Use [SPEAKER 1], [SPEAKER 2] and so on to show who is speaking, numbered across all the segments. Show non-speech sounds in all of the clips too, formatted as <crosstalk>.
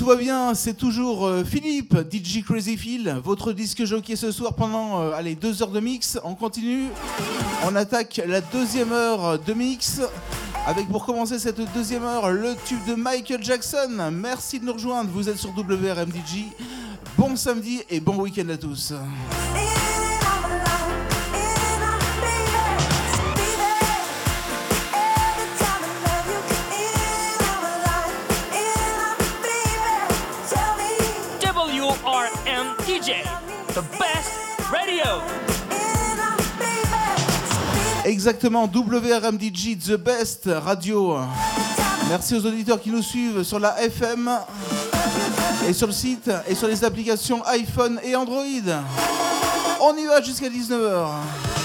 [SPEAKER 1] Tout va bien, c'est toujours euh, Philippe, DJ Crazy Phil, votre disque jockey ce soir pendant euh, allez, deux heures de mix. On continue, on attaque la deuxième heure de mix. Avec pour commencer cette deuxième heure, le tube de Michael Jackson. Merci de nous rejoindre, vous êtes sur WRMDJ. Bon samedi et bon week-end à tous.
[SPEAKER 2] WRMDJ, the best radio.
[SPEAKER 1] Exactement, WRMDJ, The Best Radio. Merci aux auditeurs qui nous suivent sur la FM et sur le site et sur les applications iPhone et Android. On y va jusqu'à 19h.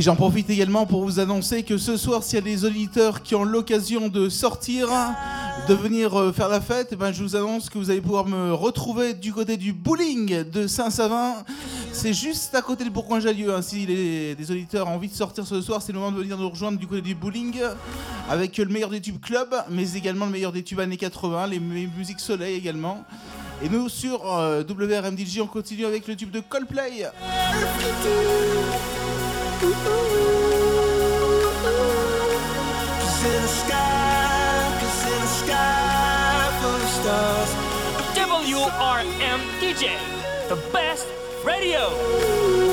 [SPEAKER 1] Et j'en profite également pour vous annoncer que ce soir, s'il y a des auditeurs qui ont l'occasion de sortir, de venir euh, faire la fête, eh ben, je vous annonce que vous allez pouvoir me retrouver du côté du bowling de Saint-Savin. C'est juste à côté de Bourgoin-Jallieu. Hein. Si les, des auditeurs ont envie de sortir ce soir, c'est le moment de venir nous rejoindre du côté du bowling avec le meilleur des tubes club, mais également le meilleur des tubes années 80, les musiques soleil également. Et nous sur euh, WRMDJ, on continue avec le tube de Coldplay.
[SPEAKER 2] WRM DJ, the best radio.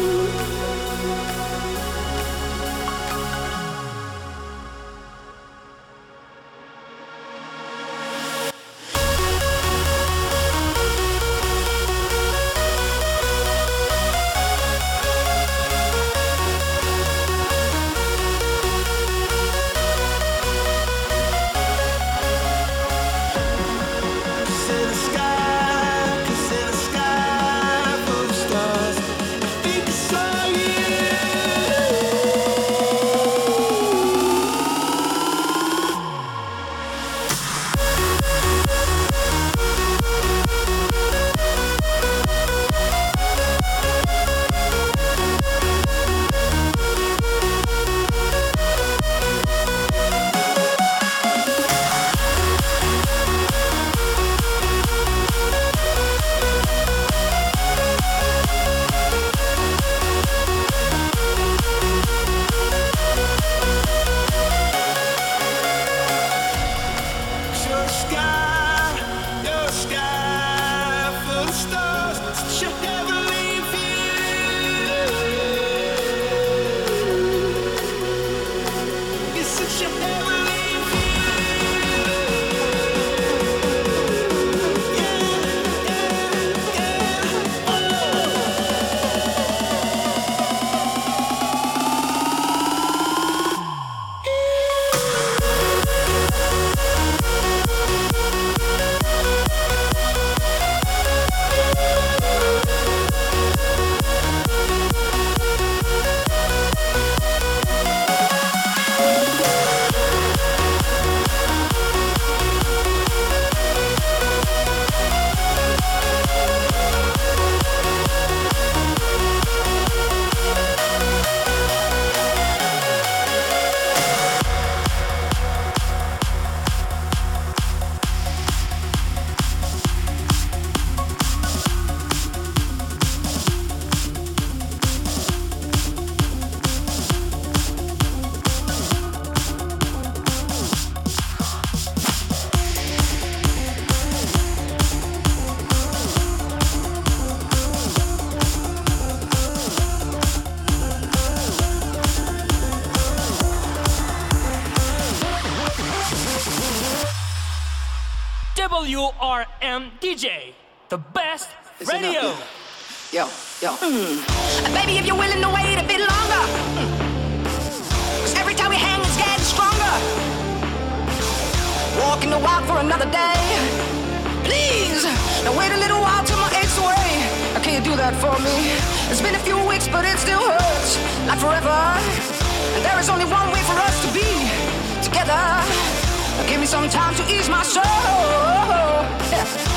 [SPEAKER 2] DJ, the best radio.
[SPEAKER 3] Yo, yo. Mm. Baby, if you're willing to wait a bit longer. Cause every time we hang, it's getting stronger. Walking the walk for another day. Please, now wait a little while till my aches away. Now, can you do that for me? It's been a few weeks, but it still hurts. Like forever. And there is only one way for us to be together. Give me some time to ease my soul. And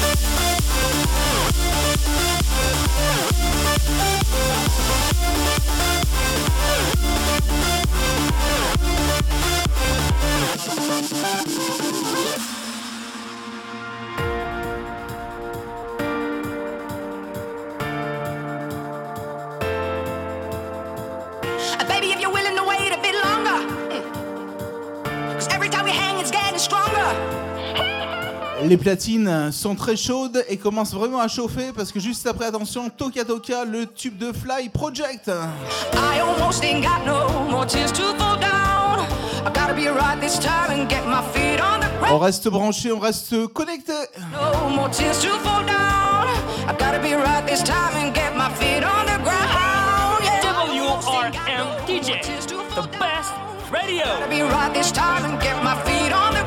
[SPEAKER 3] Thank you.
[SPEAKER 1] Les platines sont très chaudes et commencent vraiment à chauffer parce que juste après, attention, Toka Toka, le tube de Fly Project.
[SPEAKER 3] I almost ain't got no more tears to fall down. I gotta be right this time and get my feet on the
[SPEAKER 1] On
[SPEAKER 3] ground.
[SPEAKER 1] reste branché, on reste connecté.
[SPEAKER 3] No more tears to fall down. I gotta be right this time and get my feet on the ground. Yeah. I
[SPEAKER 2] WRM DJ, the best radio.
[SPEAKER 3] Gotta be right this time and get my feet on the ground.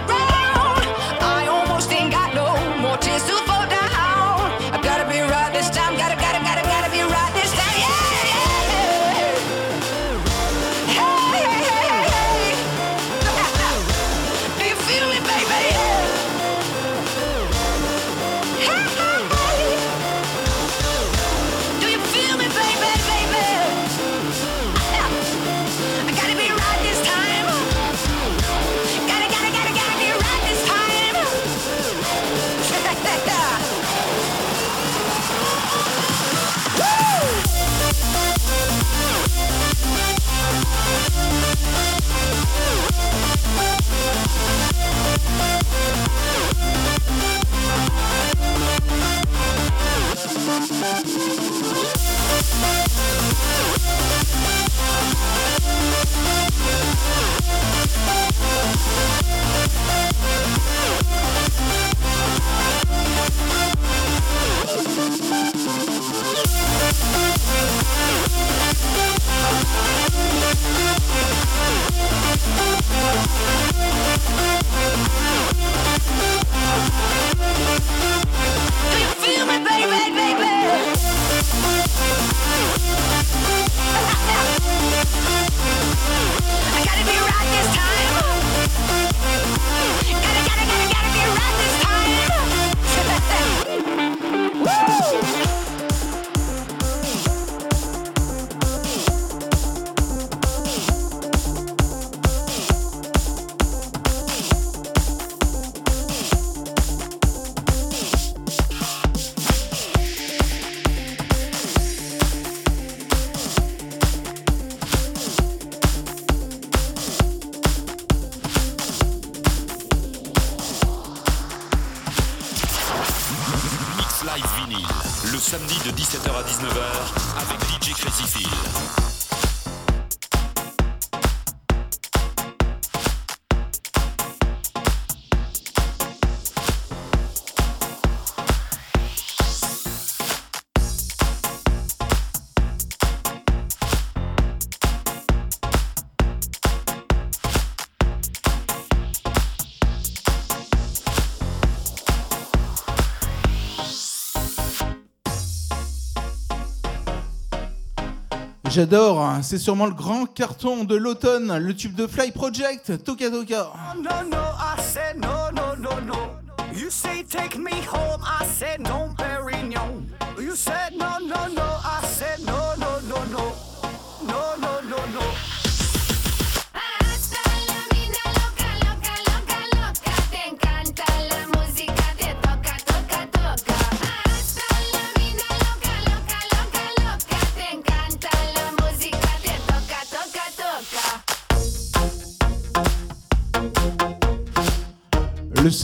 [SPEAKER 1] J'adore, c'est sûrement le grand carton de l'automne, le tube de Fly Project, Toka Toka.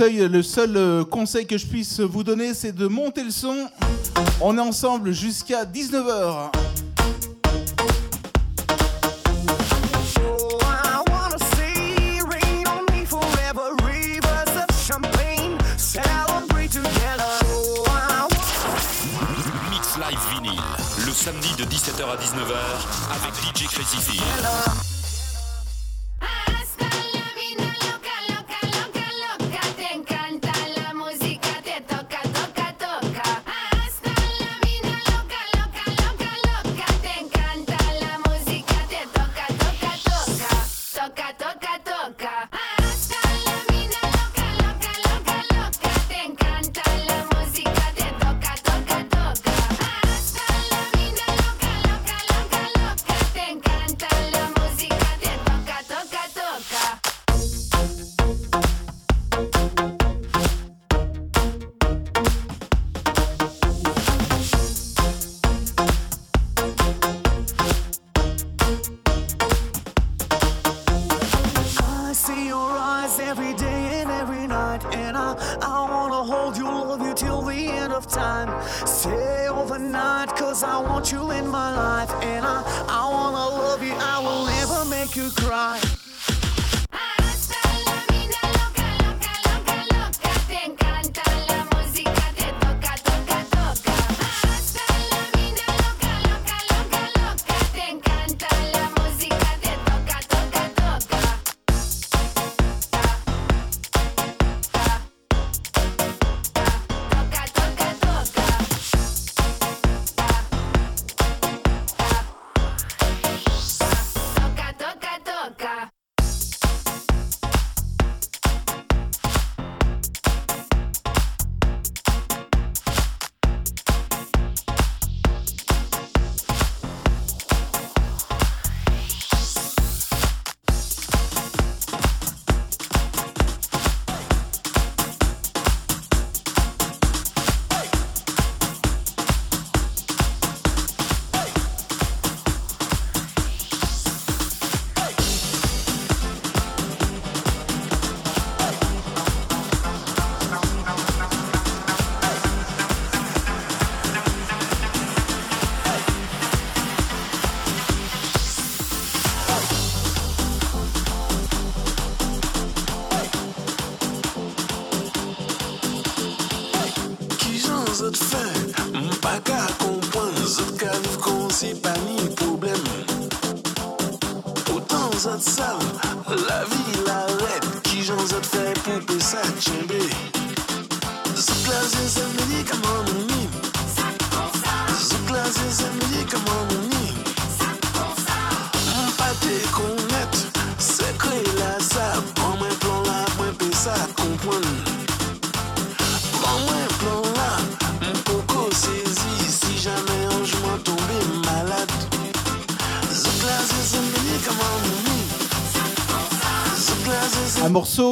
[SPEAKER 1] Le seul euh, conseil que je puisse vous donner, c'est de monter le son. On est ensemble jusqu'à 19h.
[SPEAKER 4] Mix Live Vinyl, le samedi de 17h à 19h avec DJ Crazy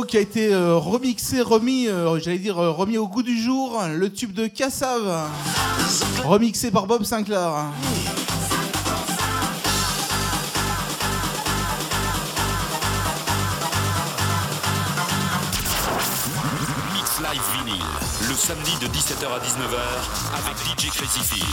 [SPEAKER 1] qui a été euh, remixé, remis, euh, j'allais dire euh, remis au goût du jour, hein, le tube de Cassave, hein. remixé par Bob Sinclair.
[SPEAKER 5] Hein.
[SPEAKER 6] Mix Live Vinyl, le samedi de 17h à 19h avec DJ Crazy Phil.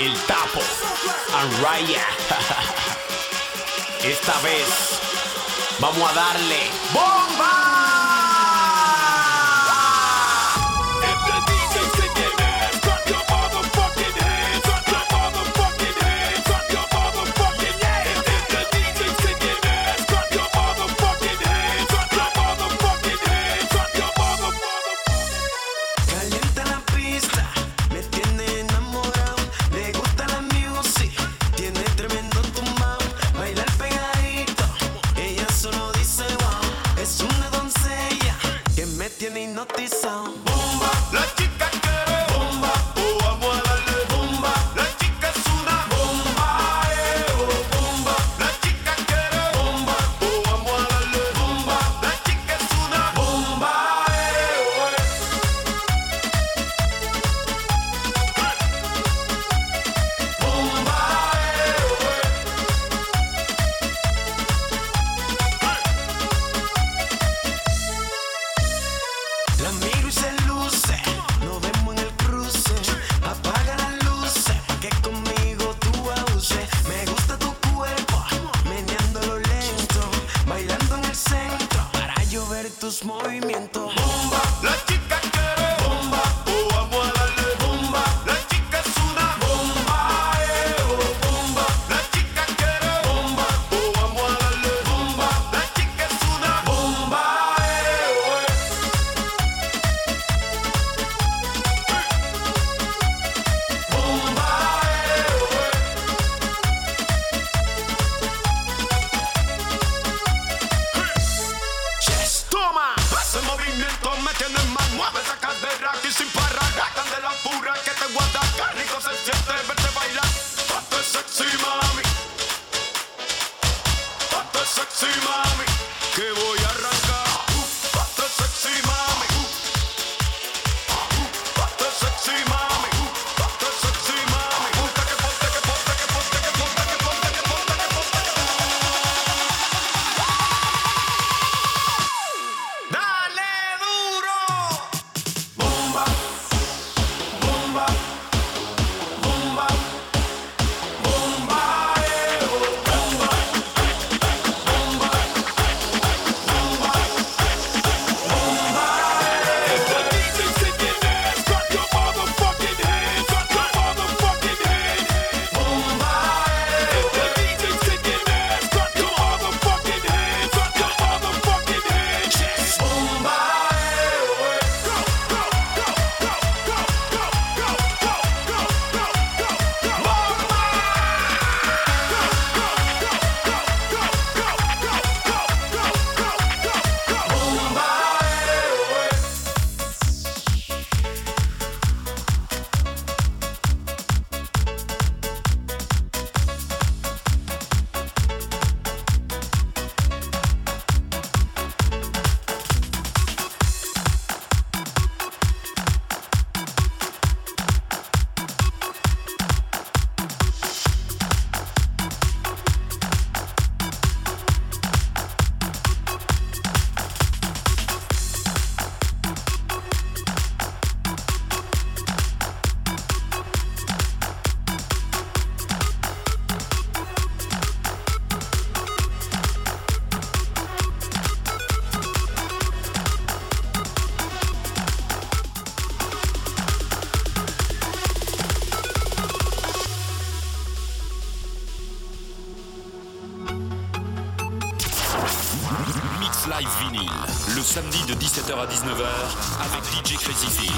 [SPEAKER 7] El Tapo, and Raya. <laughs> Esta vez vamos a darle bomba. toma. Ese movimiento me tiene mal, mueve esa cadera aquí sin parar. Gatan de la pura que te guarda, rico se siente verte bailar. Ponte sexy, mami.
[SPEAKER 8] 19h avec DJ Crazy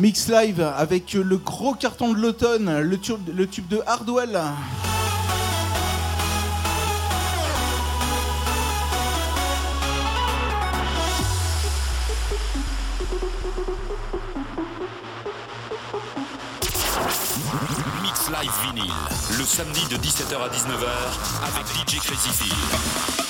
[SPEAKER 1] Mix live avec le gros carton de l'automne, le tube, le tube de Hardwell.
[SPEAKER 8] 19h avec DJ Crazy
[SPEAKER 9] Field.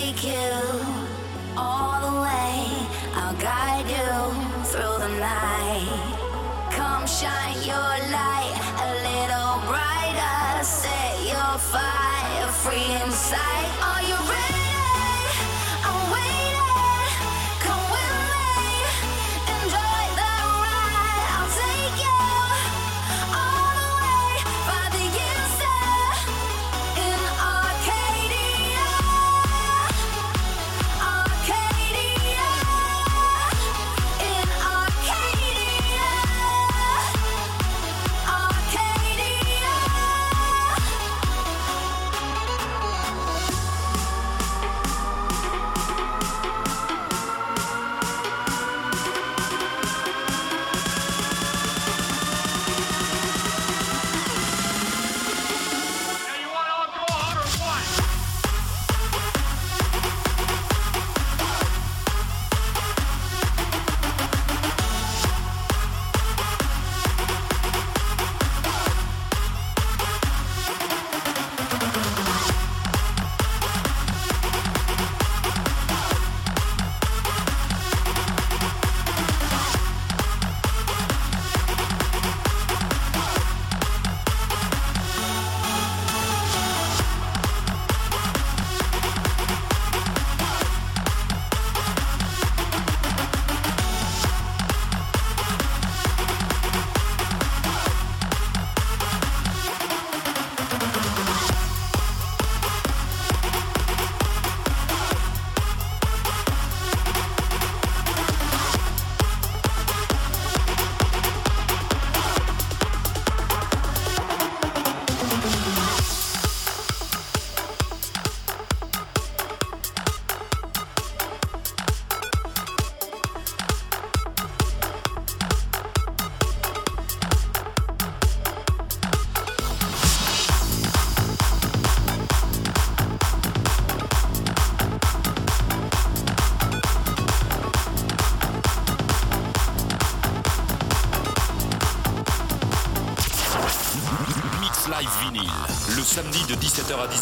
[SPEAKER 9] take you all the way. I'll guide you through the night. Come shine your light a little brighter. Set your fire free inside.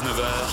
[SPEAKER 8] 19h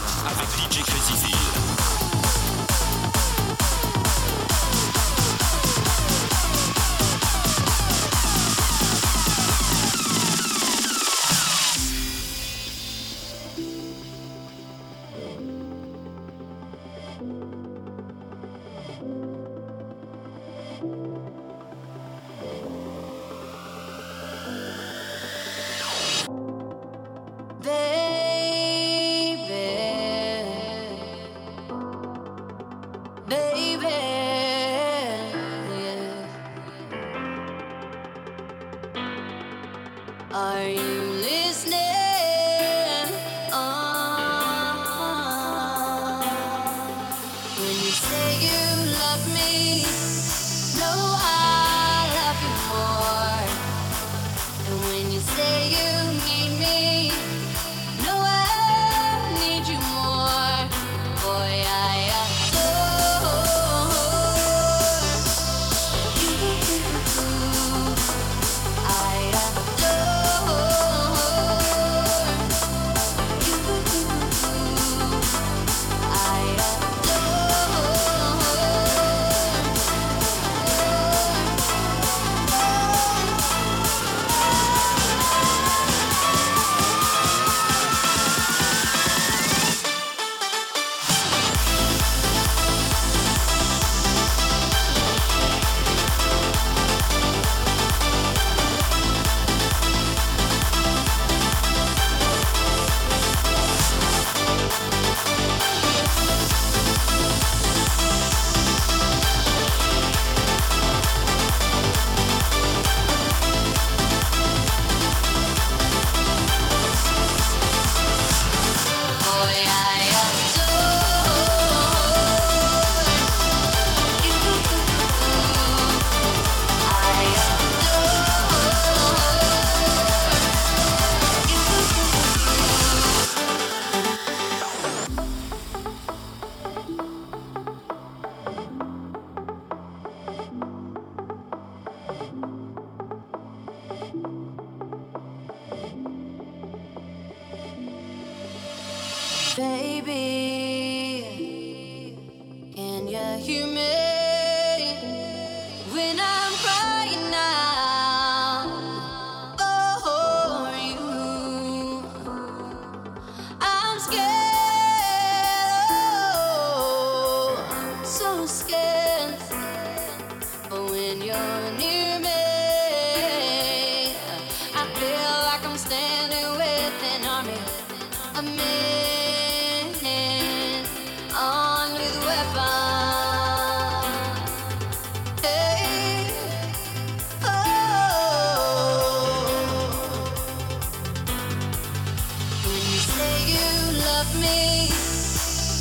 [SPEAKER 10] me,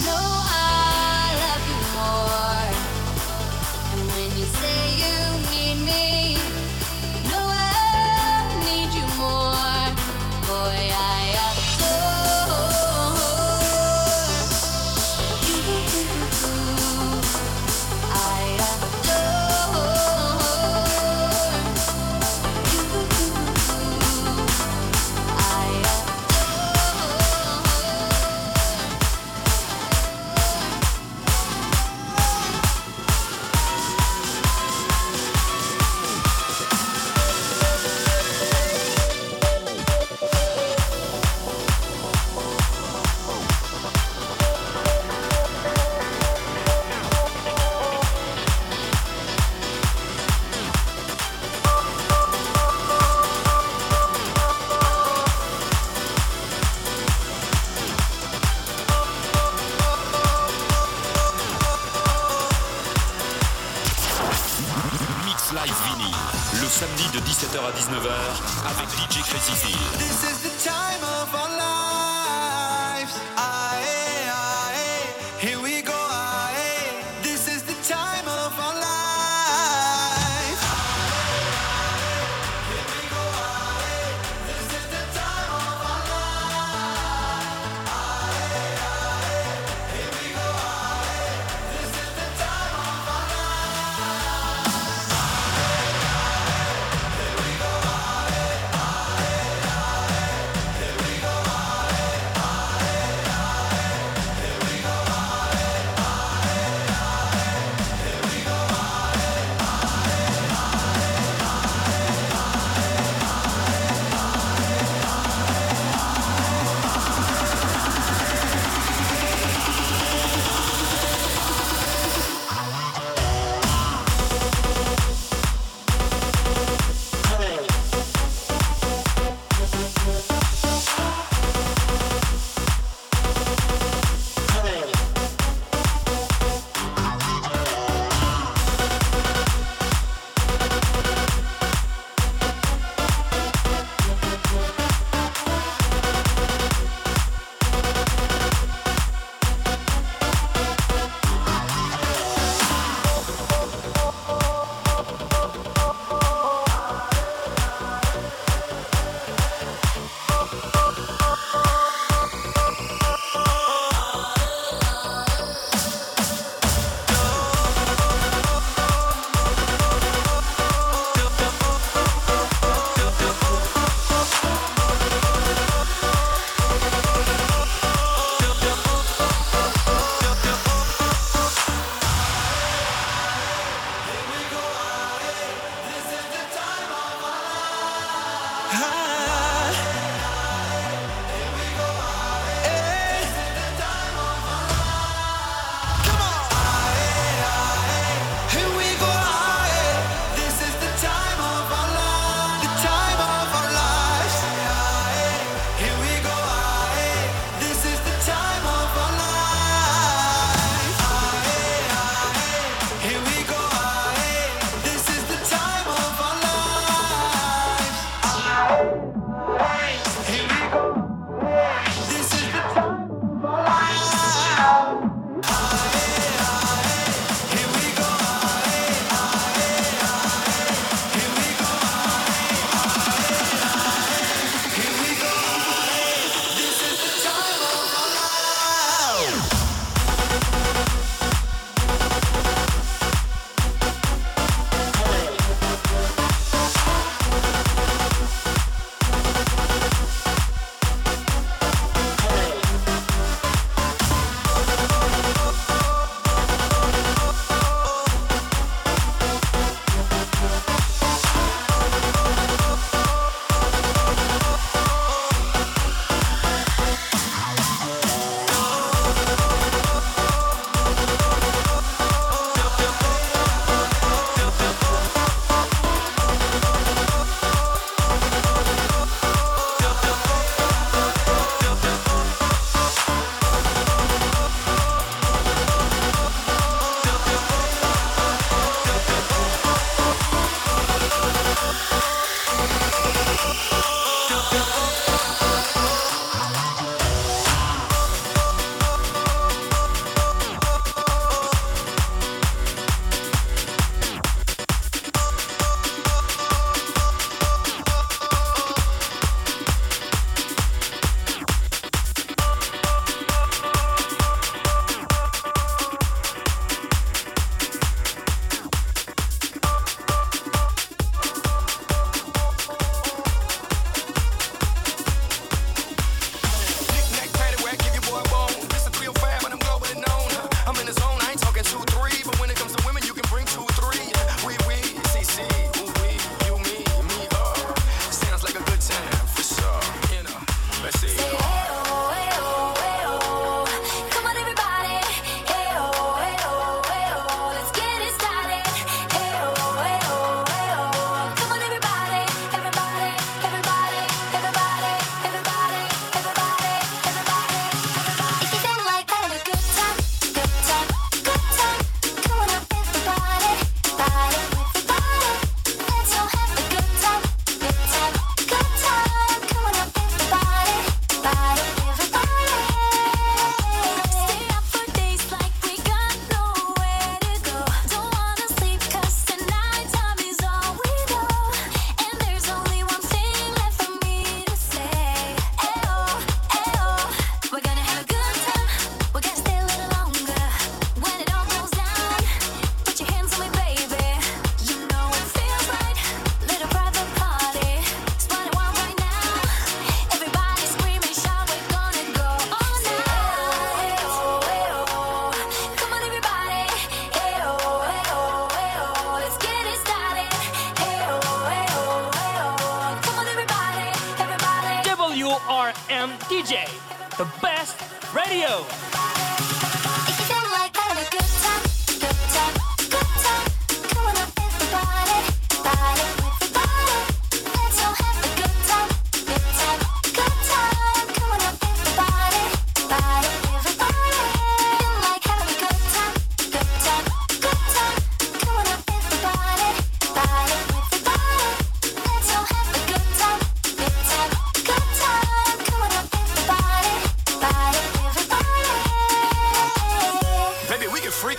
[SPEAKER 10] no,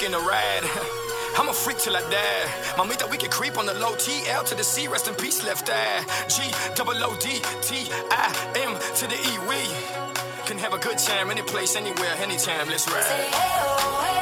[SPEAKER 9] in the ride. <laughs> I'm a freak till I die. Mamita, we can creep on the low TL to the C. Rest in peace, left eye. G double O D T I M to the E. We can have a good time any place, anywhere, anytime. Let's ride. Oh,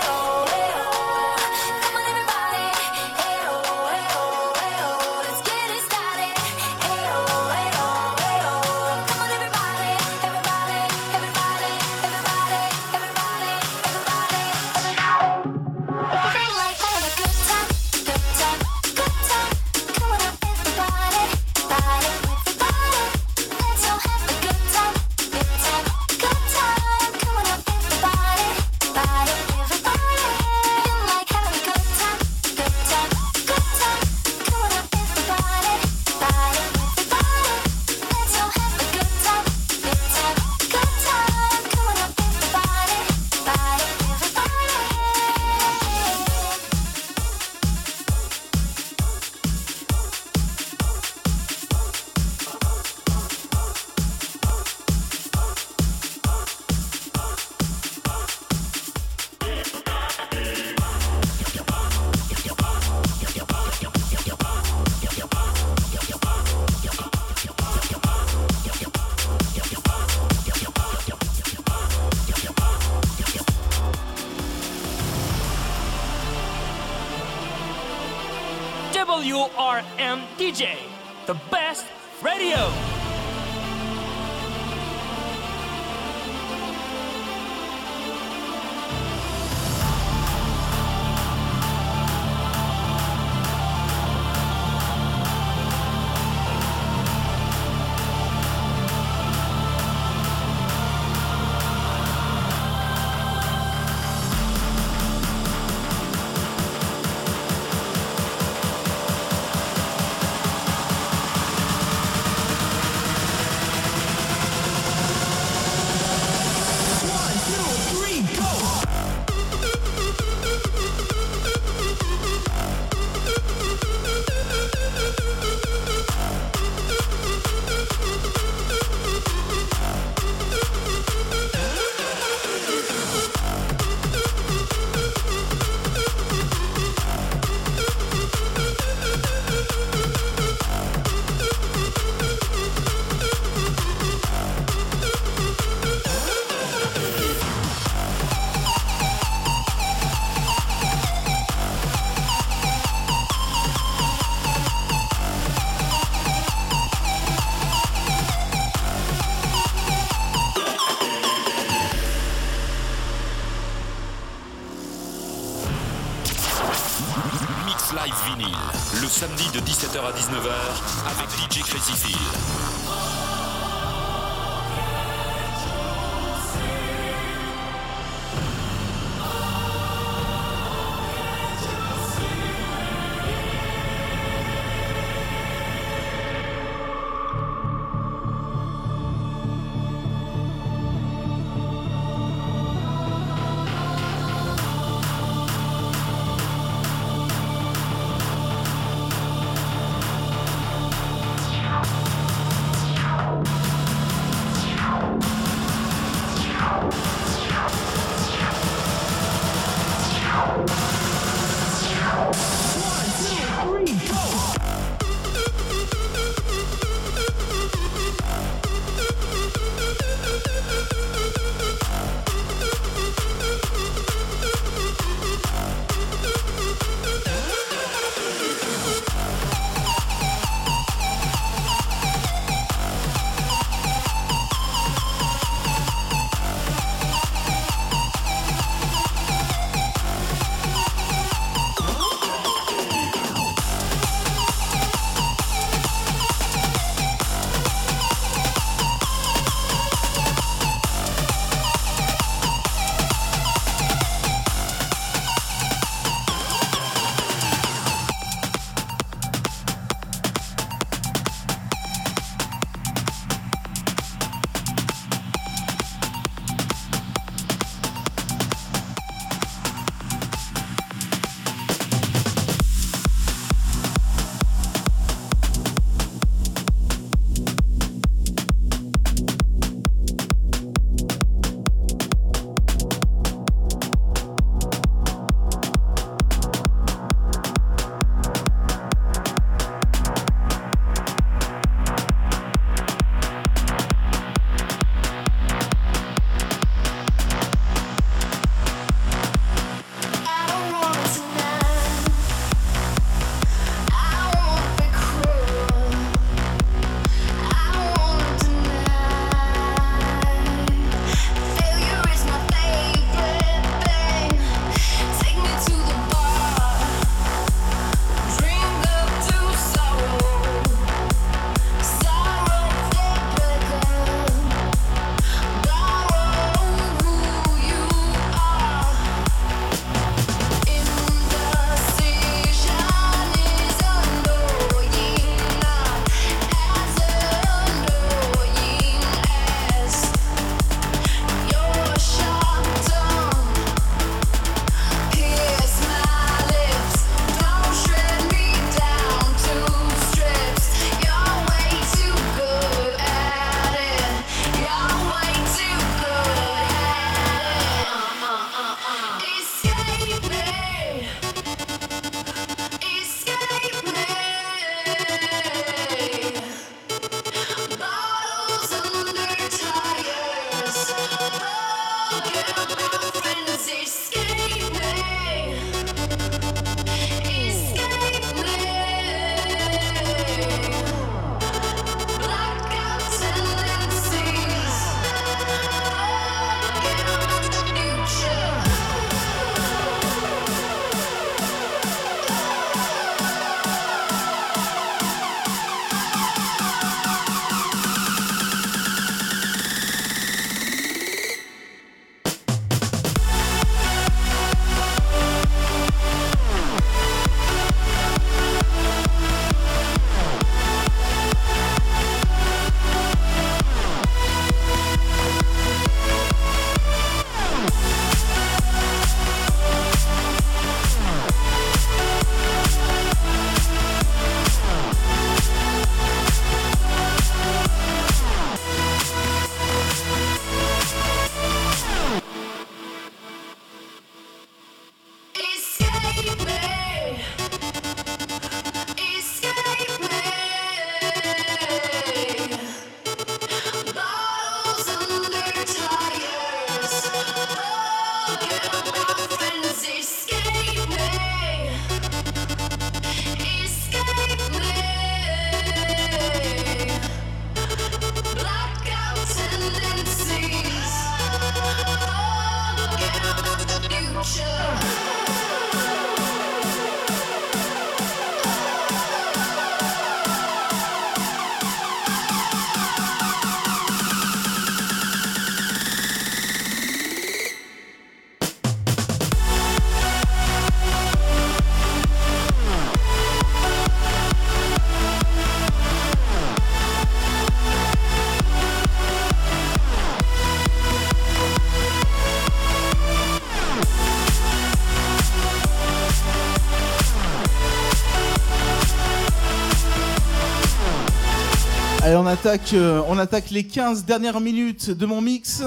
[SPEAKER 9] Euh, on attaque les 15 dernières minutes de mon mix.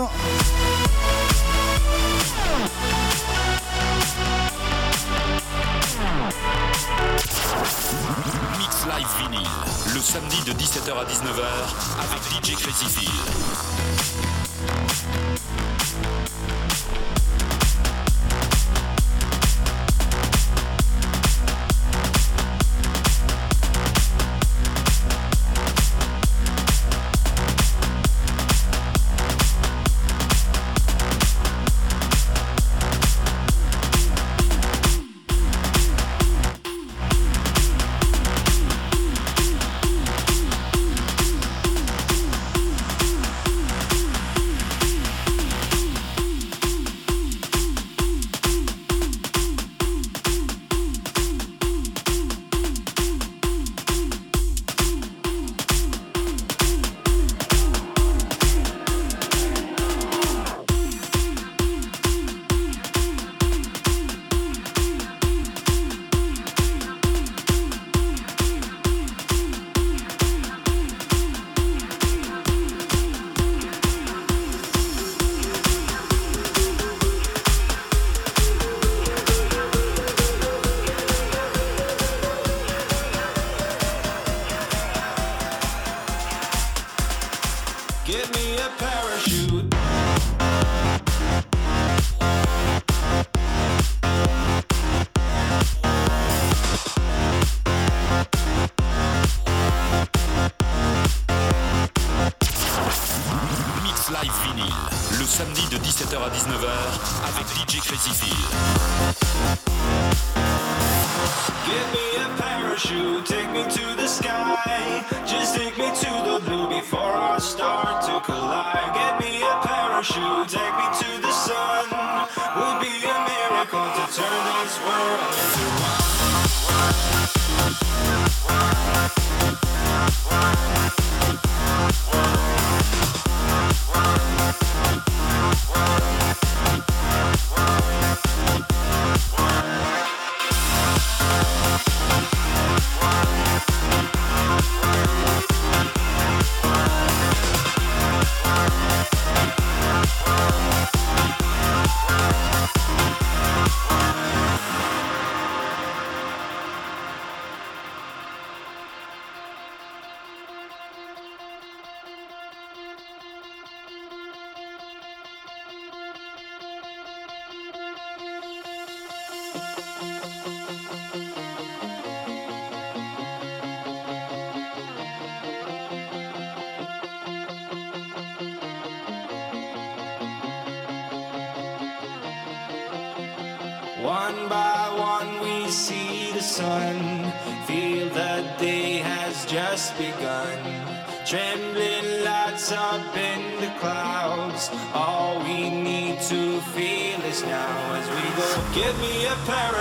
[SPEAKER 11] Mix Live Vinyl, le samedi de 17h à 19h avec DJ Crazy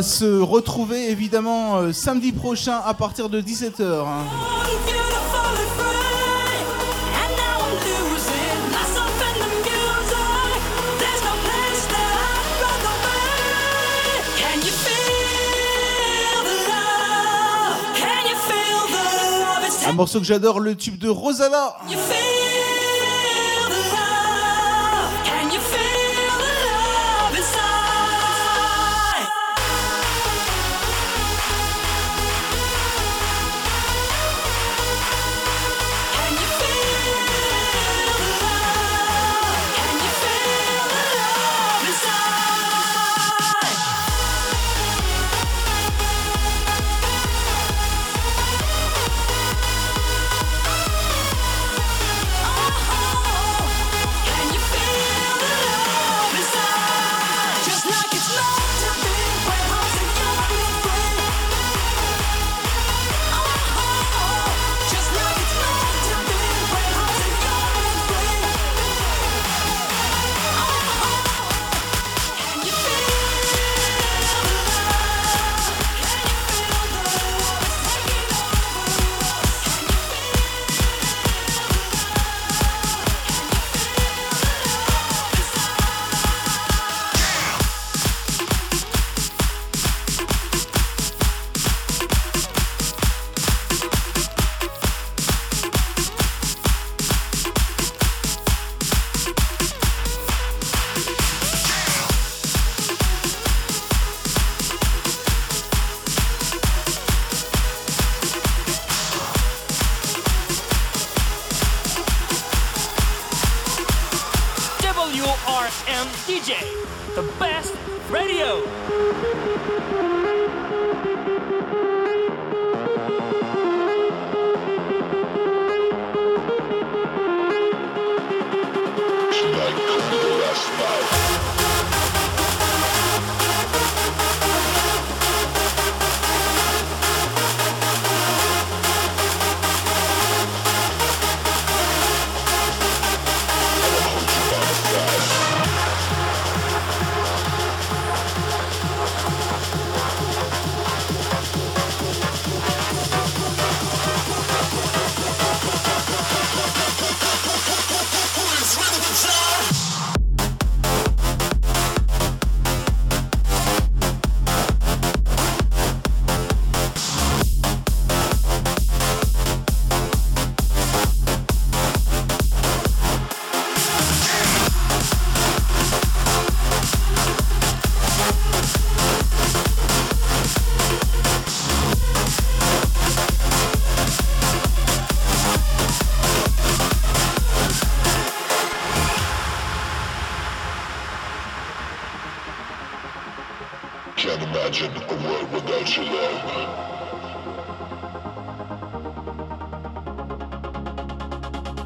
[SPEAKER 8] va se retrouver évidemment euh, samedi prochain à partir de 17h. Hein. Un morceau que j'adore, le tube de Rosala.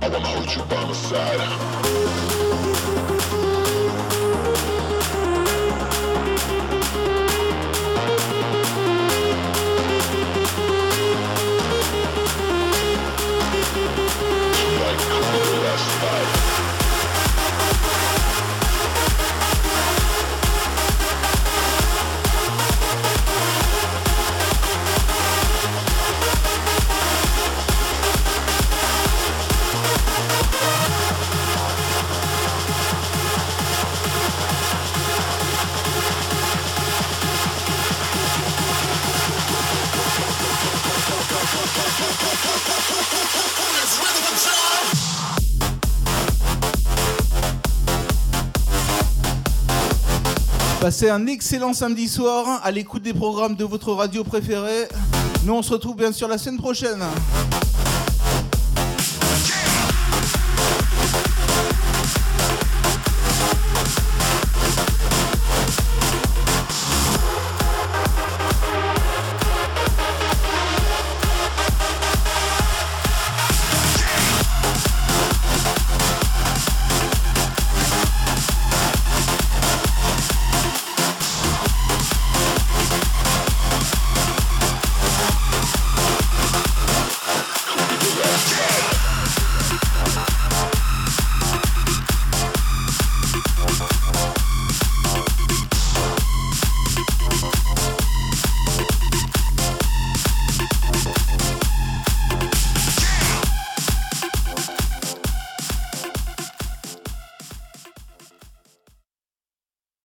[SPEAKER 12] I wanna hold you by my side.
[SPEAKER 1] Passez un excellent samedi soir à l'écoute des programmes de votre radio préférée. Nous on se retrouve bien sûr la semaine prochaine.